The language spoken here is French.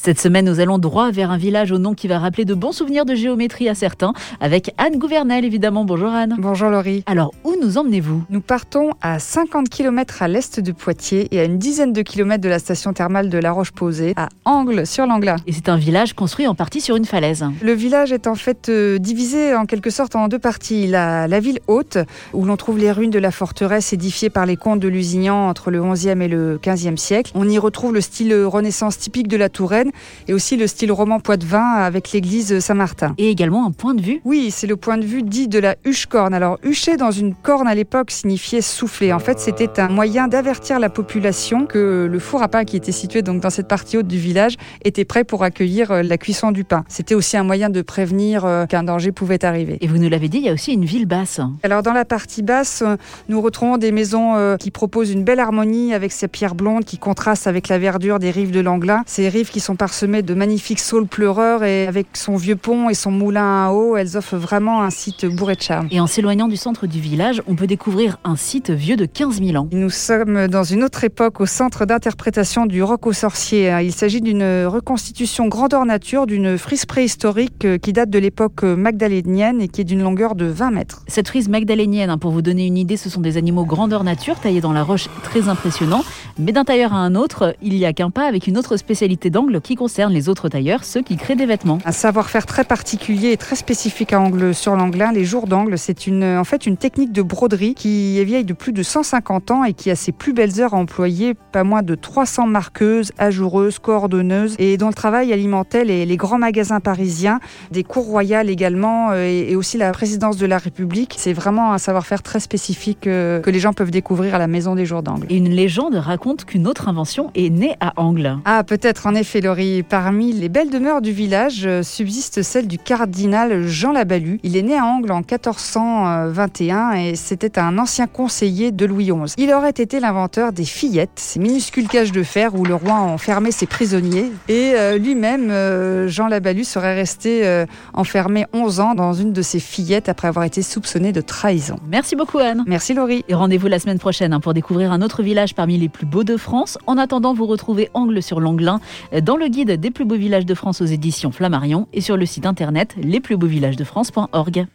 Cette semaine, nous allons droit vers un village au nom qui va rappeler de bons souvenirs de géométrie à certains, avec Anne Gouvernel évidemment. Bonjour Anne. Bonjour Laurie. Alors, où nous emmenez-vous? Nous partons à 50 km à l'est de Poitiers et à une dizaine de kilomètres de la station thermale de La Roche-Posay, à Angle sur l'Angla. Et c'est un village construit en partie sur une falaise. Le village est en fait euh, divisé en quelque sorte en deux parties. La, la ville haute, où l'on trouve les ruines de la forteresse édifiée par les comtes de Lusignan entre le 11e et le 15e siècle. On y retrouve le style renaissance typique de la Touraine et aussi le style roman Poitevin avec l'église Saint-Martin. Et également un point de vue Oui, c'est le point de vue dit de la huche-corne. Alors, hucher dans une corne à l'époque signifiait souffler. En fait, c'était un moyen d'avertir la population que le four à pain qui était situé donc dans cette partie haute du village était prêt pour accueillir euh, la cuisson du pain. C'était aussi un moyen de prévenir euh, qu'un danger pouvait arriver. Et vous nous l'avez dit, il y a aussi une ville basse. Alors, dans la partie basse, euh, nous retrouvons des maisons qui proposent une belle harmonie avec ces pierres blondes qui contrastent avec la verdure des rives de l'Anglin. Ces rives qui sont parsemées de magnifiques saules pleureurs et avec son vieux pont et son moulin à eau, elles offrent vraiment un site bourré de charme. Et en s'éloignant du centre du village, on peut découvrir un site vieux de 15 000 ans. Nous sommes dans une autre époque au centre d'interprétation du roc aux sorciers. Il s'agit d'une reconstitution grandeur nature d'une frise préhistorique qui date de l'époque magdalénienne et qui est d'une longueur de 20 mètres. Cette frise magdalénienne, hein, pour vous donner une idée, ce sont des animaux grandeur nature taillés dans la roche très impressionnants. Mais d'un tailleur à un autre, il y a qu'un pas avec une autre spécialité d'angle qui concerne les autres tailleurs, ceux qui créent des vêtements. Un savoir-faire très particulier et très spécifique à Angle sur l'Anglin, les jours d'angle, c'est une, en fait une technique de broderie qui est vieille de plus de 150 ans et qui a ses plus belles heures à employer, pas moins de 300 marqueuses, ajoureuses, coordonneuses et dont le travail alimentait les, les grands magasins parisiens, des cours royales également euh, et, et aussi la présidence de la République. C'est vraiment un savoir-faire très spécifique euh, que les gens peuvent découvrir à la maison des jours d'angle. Une légende raconte qu'une autre invention est née à Angle. Ah, peut-être en effet, Laurie. Parmi les belles demeures du village euh, subsiste celle du cardinal Jean Labalu. Il est né à Angle en 1421 et c'était un ancien conseiller de Louis XI. Il aurait été l'inventeur des fillettes, ces minuscules cages de fer où le roi enfermait ses prisonniers. Et euh, lui-même, euh, Jean Labalu, serait resté enfermé 11 ans dans une de ces fillettes après avoir été soupçonné de trahison. Merci beaucoup Anne. Merci Laurie. Et rendez-vous la semaine prochaine hein, pour découvrir un autre village parmi les plus beaux de France. En attendant, vous retrouvez Angle sur l'Anglin dans le guide des plus beaux villages de France aux éditions Flammarion et sur le site internet lesplusbeauxvillagesdefrance.org.